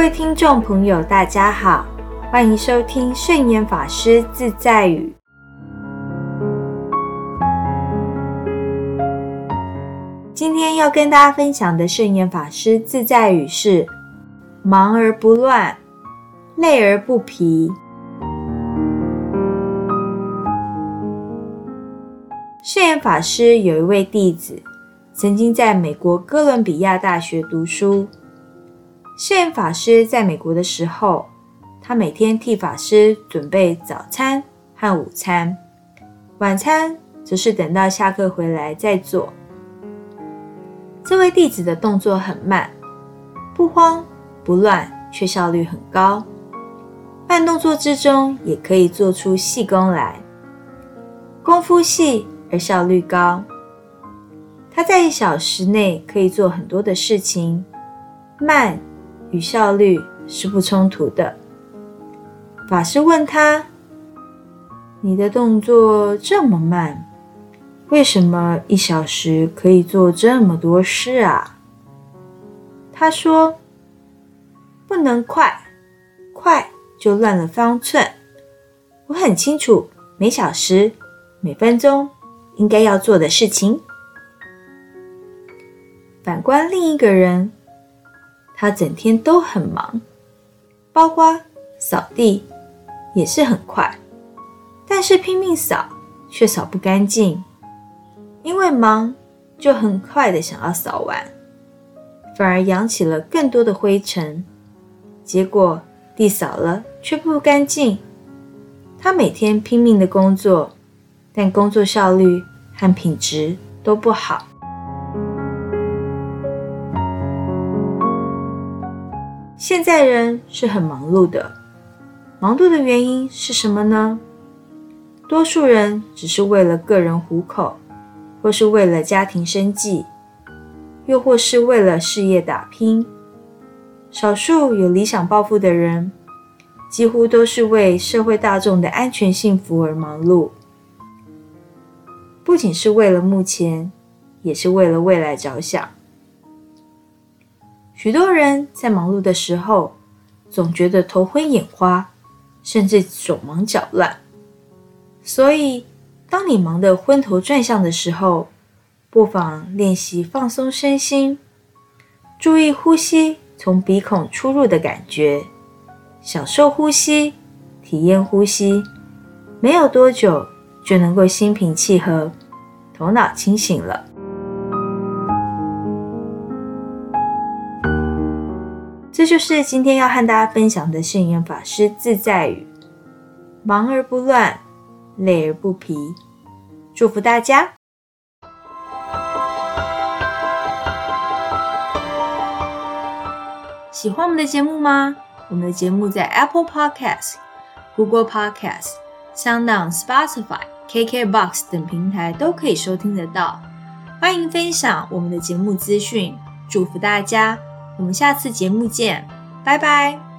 各位听众朋友，大家好，欢迎收听圣严法师自在语。今天要跟大家分享的圣严法师自在语是：忙而不乱，累而不疲。圣严法师有一位弟子，曾经在美国哥伦比亚大学读书。圣严法师在美国的时候，他每天替法师准备早餐和午餐，晚餐则是等到下课回来再做。这位弟子的动作很慢，不慌不乱，却效率很高。慢动作之中也可以做出细功来，功夫细而效率高。他在一小时内可以做很多的事情，慢与效率是不冲突的。法师问他：“你的动作这么慢？”为什么一小时可以做这么多事啊？他说：“不能快，快就乱了方寸。我很清楚每小时、每分钟应该要做的事情。反观另一个人，他整天都很忙，包括扫地也是很快，但是拼命扫却扫不干净。”因为忙，就很快的想要扫完，反而扬起了更多的灰尘，结果地扫了却不干净。他每天拼命的工作，但工作效率和品质都不好。现在人是很忙碌的，忙碌的原因是什么呢？多数人只是为了个人糊口。或是为了家庭生计，又或是为了事业打拼。少数有理想抱负的人，几乎都是为社会大众的安全幸福而忙碌。不仅是为了目前，也是为了未来着想。许多人在忙碌的时候，总觉得头昏眼花，甚至手忙脚乱。所以。当你忙得昏头转向的时候，不妨练习放松身心，注意呼吸从鼻孔出入的感觉，享受呼吸，体验呼吸。没有多久，就能够心平气和，头脑清醒了。这就是今天要和大家分享的圣严法师自在语：忙而不乱。累而不疲，祝福大家！喜欢我们的节目吗？我们的节目在 Apple Podcast、Google Podcast、SoundOn、Spotify、KKBox 等平台都可以收听得到。欢迎分享我们的节目资讯，祝福大家！我们下次节目见，拜拜。